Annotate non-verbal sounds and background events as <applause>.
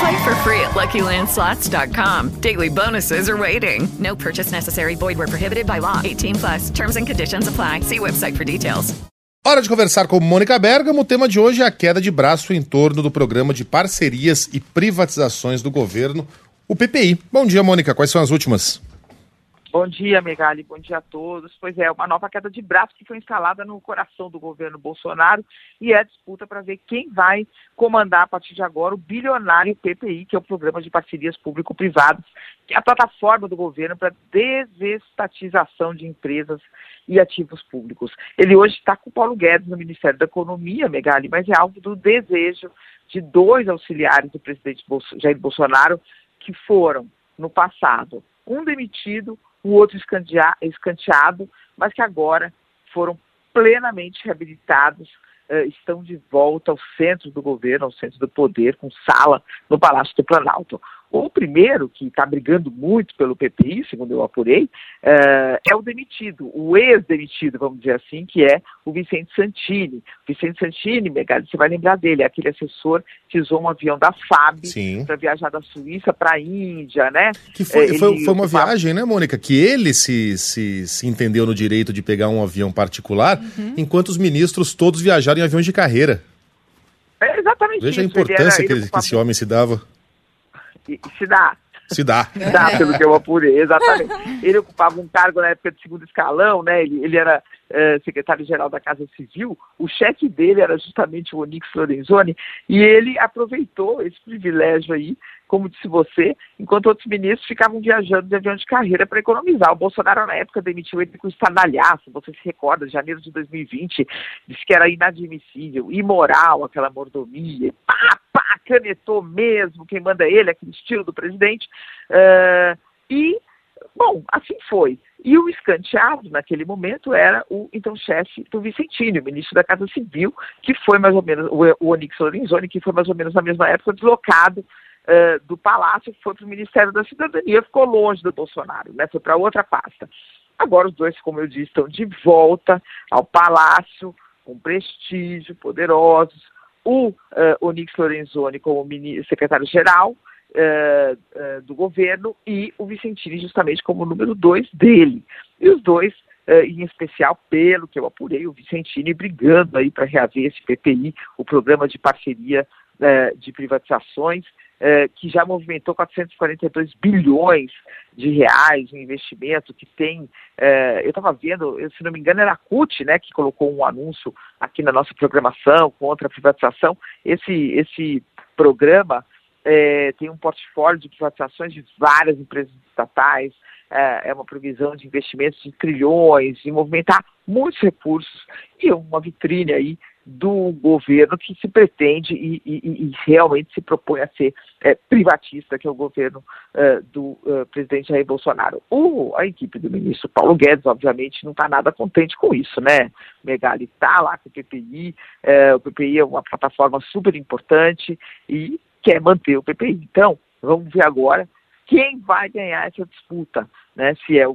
Play for free at LuckyLandSlots.com. Daily bonuses are waiting. No purchase necessary. Void where prohibited by law. 18 plus. Terms and conditions apply. See website for details. Hora de conversar com Mônica Bergamo. O tema de hoje é a queda de braço em torno do programa de parcerias e privatizações do governo, o PPI. Bom dia, Mônica. Quais são as últimas? Bom dia, Megali. Bom dia a todos. Pois é, uma nova queda de braço que foi instalada no coração do governo Bolsonaro e é a disputa para ver quem vai comandar a partir de agora o bilionário PPI, que é o Programa de Parcerias Público-Privadas, que é a plataforma do governo para desestatização de empresas e ativos públicos. Ele hoje está com o Paulo Guedes no Ministério da Economia, Megali, mas é alvo do desejo de dois auxiliares do presidente Jair Bolsonaro que foram, no passado, um demitido, o outro escanteado, mas que agora foram plenamente reabilitados, uh, estão de volta ao centro do governo, ao centro do poder, com sala no Palácio do Planalto. O primeiro, que está brigando muito pelo PPI, segundo eu apurei, uh, é o demitido, o ex-demitido, vamos dizer assim, que é o Vicente Santini. O Vicente Santini, Megali, você vai lembrar dele, é aquele assessor que usou um avião da FAB para viajar da Suíça para a Índia, né? Que foi, é, foi, foi, uma viagem, né, Mônica? Que ele se, se, se entendeu no direito de pegar um avião particular, uhum. enquanto os ministros todos viajaram em aviões de carreira. É exatamente Veja isso. a importância era, que, que esse homem se dava se dá. Se dá. Se dá, pelo que eu apurei, exatamente. <laughs> Ele ocupava um cargo na época de segundo escalão, né? Ele, ele era eh, secretário-geral da Casa Civil. O chefe dele era justamente o Onix Lorenzoni. E ele aproveitou esse privilégio aí, como disse você, enquanto outros ministros ficavam viajando de avião de carreira para economizar. O Bolsonaro, na época, demitiu ele com estardalhaço. Você se recorda, janeiro de 2020, disse que era inadmissível, imoral aquela mordomia. Pá, pá, canetou mesmo, quem manda ele, aquele estilo do presidente. Uh, e, bom, assim foi. E o escanteado, naquele momento, era o então chefe do Vicentini, o ministro da Casa Civil, que foi mais ou menos, o, o Onix Lorenzoni, que foi mais ou menos na mesma época deslocado uh, do Palácio, foi para o Ministério da Cidadania, ficou longe do Bolsonaro, né, foi para outra pasta. Agora os dois, como eu disse, estão de volta ao Palácio, com prestígio, poderosos, o uh, Onix Lorenzoni como secretário-geral uh, uh, do governo e o Vicentini justamente como número dois dele. E os dois, em especial, pelo que eu apurei, o Vicentini brigando aí para reaver esse PPI, o Programa de Parceria de Privatizações, que já movimentou 442 bilhões de reais em investimento, que tem, eu estava vendo, se não me engano era a CUT, né, que colocou um anúncio aqui na nossa programação contra a privatização, esse, esse programa é, tem um portfólio de privatizações de várias empresas estatais, é, é uma previsão de investimentos de trilhões, de movimentar muitos recursos e uma vitrine aí do governo que se pretende e, e, e realmente se propõe a ser é, privatista, que é o governo é, do é, presidente Jair Bolsonaro. O, a equipe do ministro Paulo Guedes, obviamente, não está nada contente com isso, né? Megali está lá com o PPI, é, o PPI é uma plataforma super importante e quer manter o PPI. Então, vamos ver agora quem vai ganhar essa disputa, né? Se é o